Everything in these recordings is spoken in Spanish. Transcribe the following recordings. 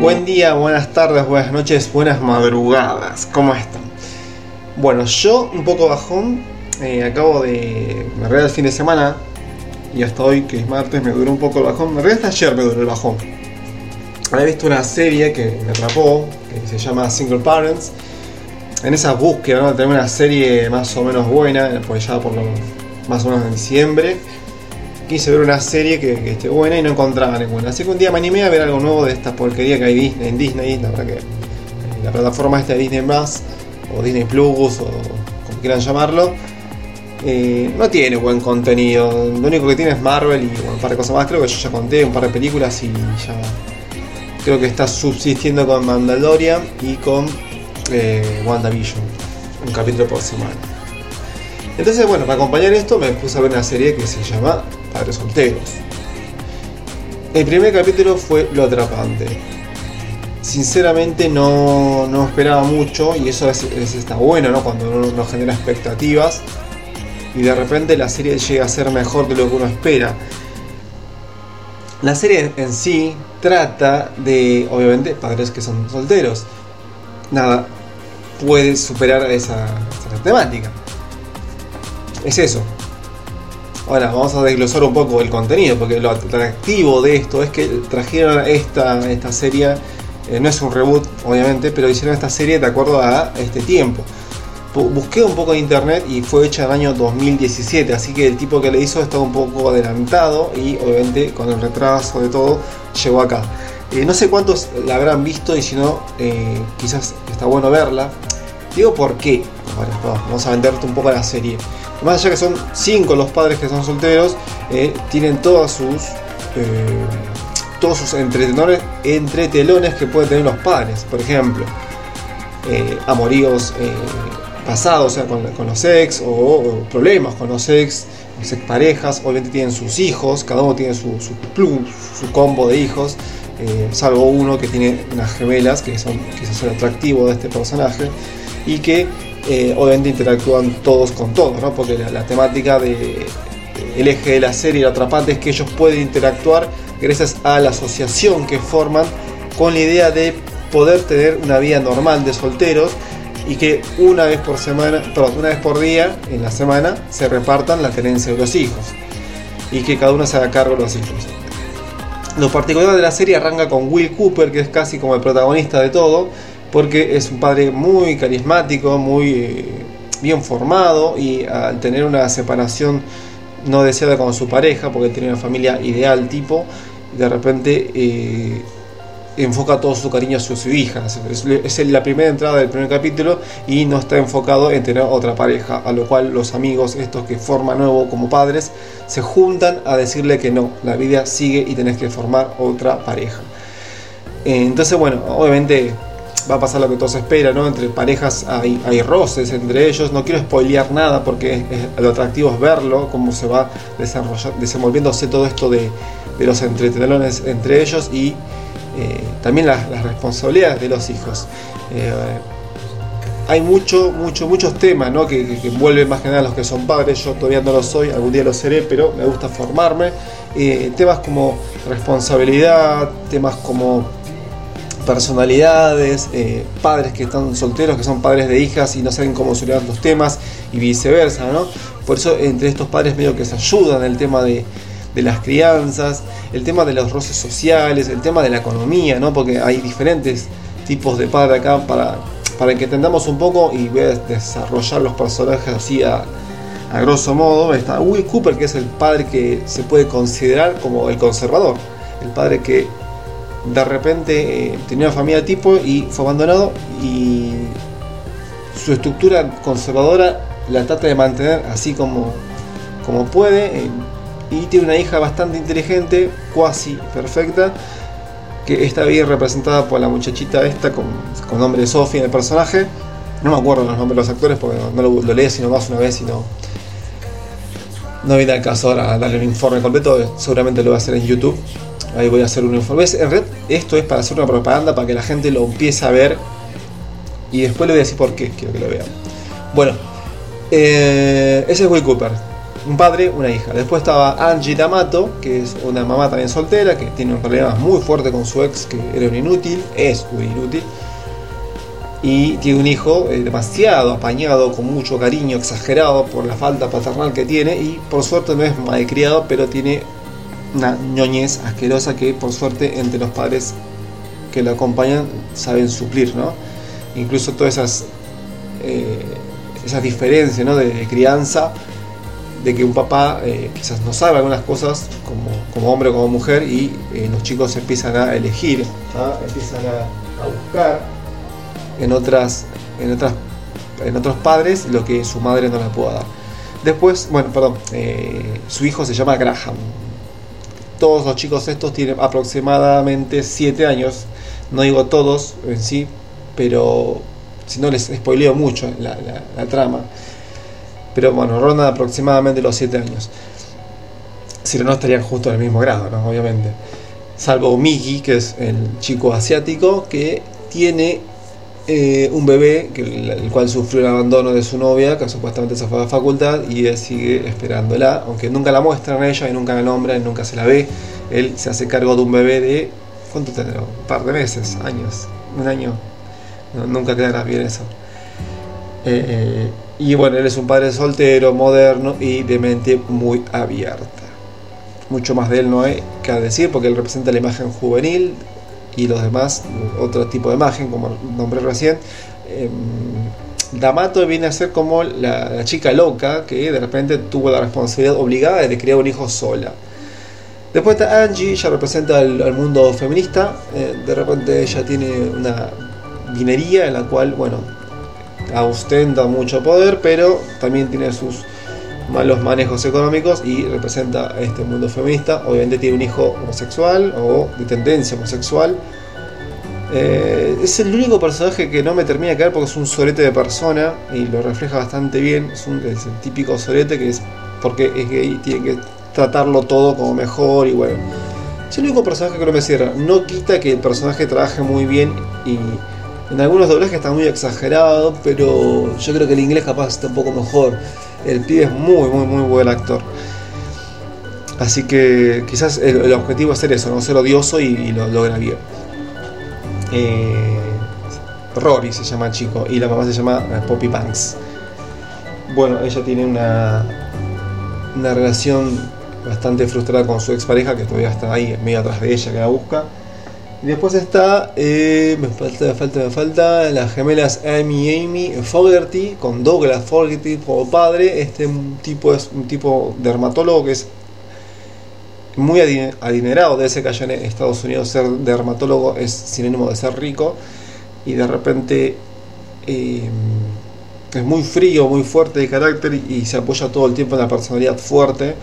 Buen día, buenas tardes, buenas noches, buenas madrugadas. ¿Cómo están? Bueno, yo un poco bajón. eh, acabo de. Me realidad el fin de semana. Y hasta hoy, que es martes, me duró un poco el bajón. Me realidad hasta ayer me duró el bajón. Había visto una serie que me atrapó, que se llama Single Parents. En esa búsqueda, ¿no? De tener una serie más o menos buena, pues ya por lo más o menos en diciembre quise ver una serie que, esté buena y no encontraba ninguna. Así que un día me animé a ver algo nuevo de esta porquería que hay Disney, en Disney, la verdad que eh, la plataforma esta de Disney Plus o Disney Plus o como quieran llamarlo, eh, no tiene buen contenido. Lo único que tiene es Marvel y un par de cosas más. Creo que yo ya conté un par de películas y ya creo que está subsistiendo con Mandalorian y con eh, WandaVision, un capítulo por semana. Entonces, bueno, para acompañar esto me puse a ver una serie que se llama Padres Solteros. El primer capítulo fue lo atrapante. Sinceramente no, no esperaba mucho y eso es, es- está bueno, ¿no? Cuando uno no genera expectativas y de repente la serie llega a ser mejor de lo que uno espera. La serie en sí trata de, obviamente, padres que son solteros. Nada puede superar esa temática. Es eso. Ahora vamos a desglosar un poco el contenido, porque lo atractivo de esto es que trajeron esta, esta serie, eh, no es un reboot obviamente, pero hicieron esta serie de acuerdo a este tiempo. Bu- Busqué un poco de internet y fue hecha en el año 2017, así que el tipo que le hizo estaba un poco adelantado y obviamente con el retraso de todo llegó acá. Eh, no sé cuántos la habrán visto y si no, eh, quizás está bueno verla. Digo por qué. Ahora, vamos- a venderte un poco la serie. Más allá que son cinco los padres que son solteros, eh, tienen todas sus eh, todos sus entretenores, entretelones que pueden tener los padres. Por ejemplo, eh, amoríos eh, pasados, sea, con, los ex, o, problemas con los ex, los exparejas. Obviamente tienen sus hijos, cada uno tiene su, su plus, su combo de hijos. eh, salvo uno que tiene unas gemelas, que son quizás el atractivo de este personaje, y que eh, obviamente interactúan todos con todos, ¿no? porque la, temática de el eje de la serie, lo atrapante es que ellos pueden interactuar gracias a la asociación que forman con la idea de poder tener una vida normal de solteros y que una vez por semana, perdón, una vez por día en la semana se repartan la tenencia de los hijos y que cada uno se haga cargo de los hijos. Lo particular de la serie arranca con Will Cooper, que es casi como el protagonista de todo, porque es un padre muy carismático, muy eh, bien formado y al tener una separación no deseada con su pareja, porque tenía una familia ideal tipo, de repente eh, enfoca todo su cariño hacia su hija. Es, es la primera entrada del primer capítulo y no está enfocado en tener otra pareja, a lo cual los amigos, estos que forman nuevo como padres, se juntan a decirle que no, la vida sigue y tenés que formar otra pareja. Eh, Entonces, bueno, obviamente va a pasar lo que todos esperan, ¿no? Entre parejas hay, hay roces entre ellos. No quiero spoilear nada porque lo atractivo es verlo, cómo se va desenvolviéndose todo esto de, de los entretelones entre ellos y eh, también las, responsabilidades de los hijos. Eh, hay mucho, mucho, muchos temas ¿no? que, que, que envuelven más que nada a los que son padres. Yo todavía no lo soy, algún día lo seré, pero me gusta formarme. Eh, temas como responsabilidad, temas como personalidades, eh, padres que están solteros, que son padres de hijas y no saben cómo solucionar los temas y viceversa, ¿no? Por eso entre estos padres medio que se ayudan el tema de, de las crianzas, el tema de los roces sociales, el tema de la economía, ¿no? Porque hay diferentes tipos de padre acá para, para que entendamos un poco y voy a desarrollar los personajes así a, a grosso modo. Está Will Cooper, que es el padre que se puede considerar como el conservador, el padre que de repente eh, tenía una familia tipo y fue abandonado y su estructura conservadora la trata de mantener así como, como puede eh, y tiene una hija bastante inteligente, cuasi perfecta, que está bien representada por la muchachita esta con, con nombre de Sophie en el personaje. No me acuerdo los nombres de los actores porque no, lo, lo leí sino más una vez y no viene al caso ahora darle un informe completo, seguramente lo voy a hacer en YouTube. Ahí voy a hacer un informe. En red, esto es para hacer una propaganda para que la gente lo empiece a ver. Y después le voy a decir por qué quiero que lo vean. Bueno, eh, ese es Will Cooper. un padre, una hija. Después estaba Angie D'Amato, que es una mamá también soltera, que tiene un problema muy fuerte con su ex, que era un inútil, es un inútil. Y tiene un hijo eh, demasiado apañado, con mucho cariño, exagerado por la falta paternal que tiene. Y por suerte no es malcriado, pero tiene una ñoñez asquerosa que por suerte entre los padres que lo acompañan saben suplir, ¿no? Incluso todas esas, eh, esas diferencias ¿no? de crianza de que un papá eh, quizás no sabe algunas cosas como, como hombre o como mujer y eh, los chicos empiezan a elegir, empiezan a, buscar en otras, en otras en otros padres lo que su madre no le pueda dar. Después, bueno, perdón, eh, su hijo se llama Graham. Todos los chicos estos tienen aproximadamente 7 años. No digo todos en sí, pero si no les spoileo mucho la, la trama pero bueno, rondan aproximadamente los 7 años. Si no, no estarían justo en el mismo grado, ¿no? Obviamente. Salvo Miki, que es el chico asiático, que tiene eh, un bebé, que, el cual sufrió el abandono de su novia, que supuestamente se fue a la facultad, y él sigue esperándola, aunque nunca la muestran a ella y nunca la nombra y nunca se la ve. Él se hace cargo de un bebé de. ¿Cuánto tendrá? Un par de meses, años, un año. nunca quedará bien eso. Eh, eh, y bueno, él es un padre soltero, moderno y de mente muy abierta. Mucho más de él no hay que decir porque él representa la imagen juvenil y los demás otro tipo de imagen, como nombré recién. Eh, D'Amato viene a ser como la, chica loca que de repente tuvo la responsabilidad obligada de criar un hijo sola. Después está Angie, ella representa al, mundo feminista. Eh, de repente ella tiene una vinería en la cual, bueno, ostenta mucho poder, pero también tiene sus malos manejos económicos y representa a este mundo feminista. Obviamente tiene un hijo homosexual o de tendencia homosexual. Eh, es el único personaje que no me termina de caer porque es un sorete de persona y lo refleja bastante bien. Es, un, el típico sorete que es porque es gay tiene que tratarlo todo como mejor y bueno. Es el único personaje que no me cierra. No quita que el personaje trabaje muy bien y en algunos doblajes está muy exagerado, pero yo creo que el inglés capaz está un poco mejor. El pibe es muy, muy, muy buen actor. Así que quizás el, objetivo es ser eso, no ser odioso y, lo logra bien. Eh, Rory se llama el chico y la mamá se llama eh, Poppy Banks. Bueno, ella tiene una, una relación bastante frustrada con su expareja que todavía está ahí medio atrás de ella que la busca y después está, eh, me falta, me falta, me falta, las gemelas Amy y Amy Fogerty, con Douglas Fogerty como padre. Este tipo es un tipo dermatólogo que es muy adinerado, de ese que allá en Estados Unidos ser dermatólogo es sinónimo de ser rico. Y de repente eh, es muy frío, muy fuerte de carácter y se apoya todo el tiempo en la personalidad fuerte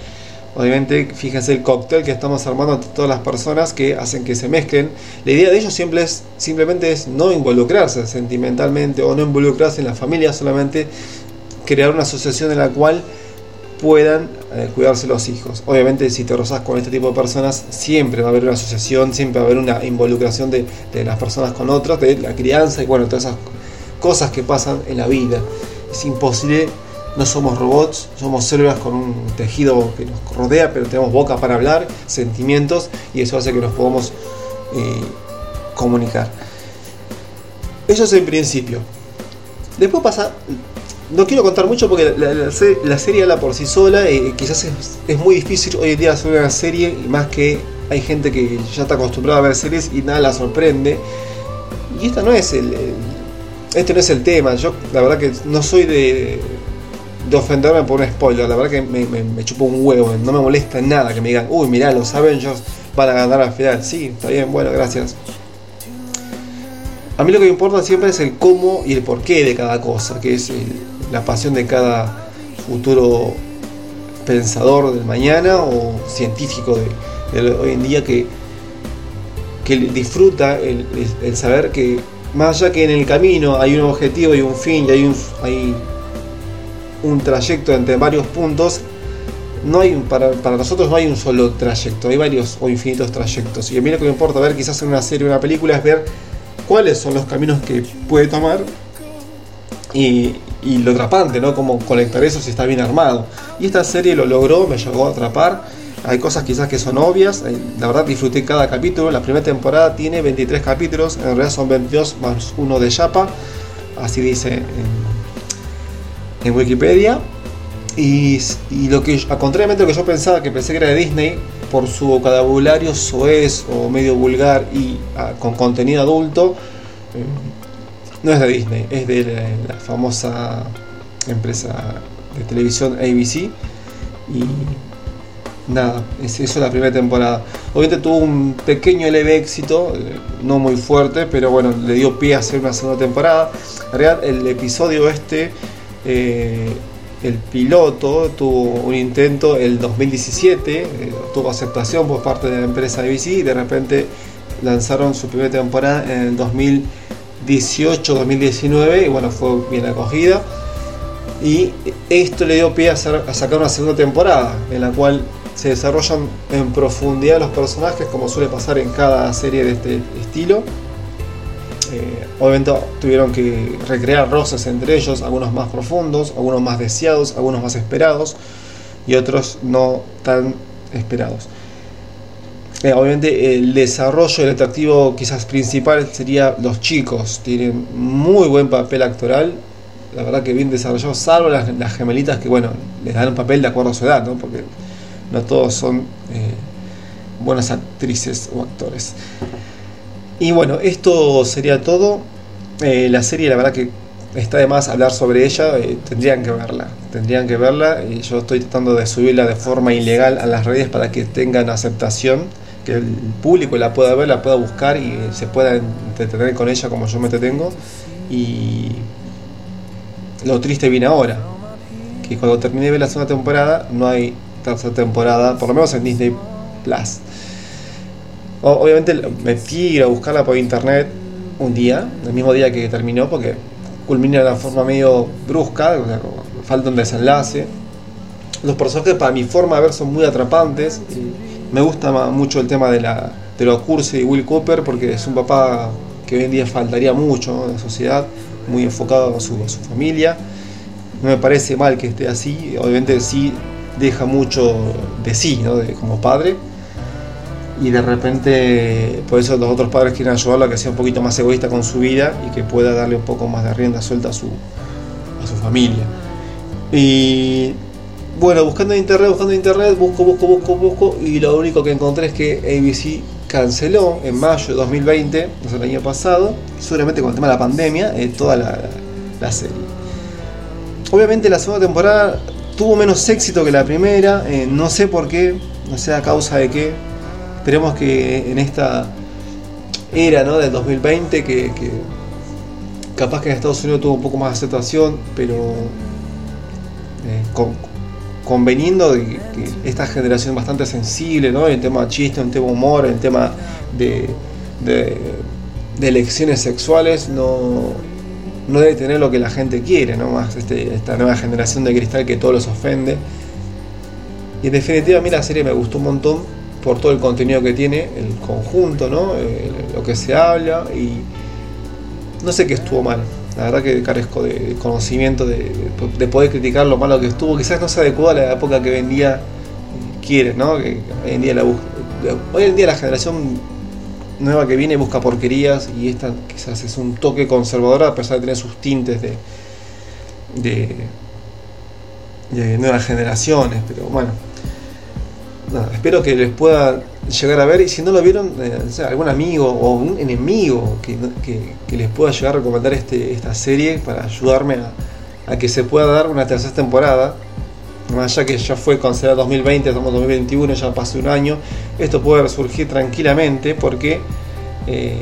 Obviamente, fíjense el cóctel que estamos armando entre todas las personas que hacen que se mezclen. La idea de ellos siempre es, simplemente es no involucrarse sentimentalmente o no involucrarse en la familia, solamente crear una asociación en la cual puedan eh, cuidarse los hijos. Obviamente si te rozas con este tipo de personas, siempre va a haber una asociación, siempre va a haber una involucración de, de las personas con otras, de la crianza y bueno, todas esas cosas que pasan en la vida. Es imposible no somos robots, somos células con un tejido que nos rodea, pero tenemos boca para hablar, sentimientos, y eso hace que nos podamos eh, comunicar. Eso es en principio. Después pasa, no quiero contar mucho porque la, serie habla por sí sola, y quizás es, muy difícil hoy en día hacer una serie, y más que hay gente que ya está acostumbrada a ver series y nada la sorprende. Y esta no es el este no es el tema. Yo la verdad que no soy de, de ofenderme por un spoiler. La verdad que me, me, chupo un huevo. No me molesta nada que me digan, uy, mirá, los Avengers van a ganar al final. Sí, está bien, bueno, gracias. A mí lo que me importa siempre es el cómo y el porqué de cada cosa, que es la pasión de cada futuro pensador del mañana o científico de, hoy en día que, que disfruta el, saber que más allá que en el camino hay un objetivo y un fin y hay un, hay un trayecto entre varios puntos, no hay para, para, nosotros no hay un solo trayecto, hay varios o infinitos trayectos. Y a mí lo que me importa ver quizás en una serie o una película es ver cuáles son los caminos que puede tomar y, y lo atrapante, ¿no? Cómo conectar eso si está bien armado. Y esta serie lo logró, me llegó a atrapar. Hay cosas quizás que son obvias, eh, la verdad disfruté cada capítulo. La primera temporada tiene 23 capítulos, en realidad son 22 más uno de Yapa, así dice en, Wikipedia. Y, lo que, a contrariamente a lo que yo pensaba, que pensé que era de Disney, por su vocabulario soez o medio vulgar y ah, con contenido adulto, eh, no es de Disney, es de la, famosa empresa de televisión ABC. Y nada, eso es la primera temporada. Obviamente tuvo un pequeño leve éxito, eh, no muy fuerte, pero bueno, le dio pie a hacer una segunda temporada. En realidad, el episodio este. Eh, el piloto tuvo un intento el 2017, eh, tuvo aceptación por parte de la empresa ABC y de repente lanzaron su primera temporada en el 2018-2019 y bueno, fue bien acogida. Y esto le dio pie a, sacar una segunda temporada en la cual se desarrollan en profundidad los personajes como suele pasar en cada serie de este estilo. Eh, obviamente tuvieron que recrear roces entre ellos, algunos más profundos, algunos más deseados, algunos más esperados y otros no tan esperados. Eh, obviamente el desarrollo, el atractivo quizás principal sería los chicos, tienen muy buen papel actoral, la verdad que bien desarrollado, salvo las, gemelitas que bueno, les dan un papel de acuerdo a su edad, ¿no? porque no todos son eh, buenas actrices o actores. Y bueno, esto sería todo. Eh, la serie, la verdad que está de más hablar sobre ella. Eh, tendrían que verla. Tendrían que verla. Y yo estoy tratando de subirla de forma ilegal a las redes para que tengan aceptación. Que el público la pueda ver, la pueda buscar y se pueda entretener con ella como yo me entretengo. Y lo triste viene ahora. Que cuando termine de ver la segunda temporada, no hay tercera temporada, por lo menos en Disney Plus. Obviamente me fui a buscarla por internet un día, el mismo día que terminó, porque culmina de una forma medio brusca, o sea, falta un desenlace. Los personajes para mi forma de ver son muy atrapantes. Y me gusta mucho el tema de, la, de los cursos de Will Cooper porque es un papá que hoy en día faltaría mucho en la sociedad, muy enfocado a su, su familia. No me parece mal que esté así, obviamente sí deja mucho de sí, ¿no? de, como padre y de repente por eso los otros padres quieren ayudarlo a que sea un poquito más egoísta con su vida y que pueda darle un poco más de rienda suelta a su, a su familia. Y bueno, buscando en internet, buscando en internet, busco, busco, busco, busco y lo único que encontré es que ABC canceló en mayo de 2020, o sea, el año pasado, seguramente con el tema de la pandemia, eh, toda la, la, serie. Obviamente la segunda temporada tuvo menos éxito que la primera, eh, no sé por qué, no sé a causa de qué, Esperemos que en esta era ¿no? del 2020, que, capaz que en Estados Unidos tuvo un poco más de aceptación, pero eh, con, conveniendo de que esta generación bastante sensible ¿no? en tema chiste, en tema humor, en tema de, de, de elecciones sexuales, no, no debe tener lo que la gente quiere, ¿no? Más este, esta nueva generación de cristal que todos los ofende. Y en definitiva a mí la serie me gustó un montón por todo el contenido que tiene, el conjunto, ¿no? Eh, lo que se habla y no sé qué estuvo mal. La verdad que carezco de conocimiento de, de, poder criticar lo malo que estuvo. Quizás no se adecua a la época que vendía quiere, ¿no? Que hoy en día la hoy en día la generación nueva que viene busca porquerías y esta quizás es un toque conservador a pesar de tener sus tintes de, de, de nuevas generaciones, pero bueno, espero que les pueda llegar a ver y si no lo vieron, eh, algún amigo o un enemigo que, que, les pueda llegar a recomendar este, esta serie para ayudarme a, que se pueda dar una tercera temporada. Más allá que ya fue considerada 2020, estamos 2021, ya pasó un año, esto puede resurgir tranquilamente porque eh,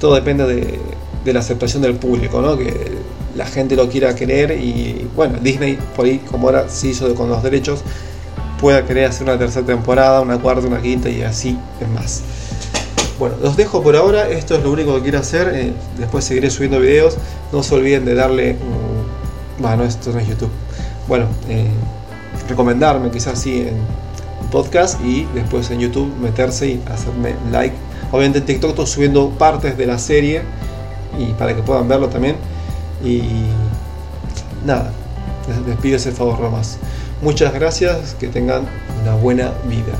todo depende de, la aceptación del público, ¿no? que la gente lo quiera querer y bueno, Disney por ahí como ahora se hizo con los derechos pueda querer hacer una tercera temporada, una cuarta, una quinta y así es más. Bueno, los dejo por ahora, esto es lo único que quiero hacer, eh, después seguiré subiendo videos, no se olviden de darle, bueno, esto no es YouTube, bueno, eh, recomendarme quizás sí en podcast y después en YouTube meterse y hacerme like. Obviamente en TikTok estoy subiendo partes de la serie y para que puedan verlo también. Y nada, les, les pido ese favor nomás. Muchas gracias, que tengan una buena vida.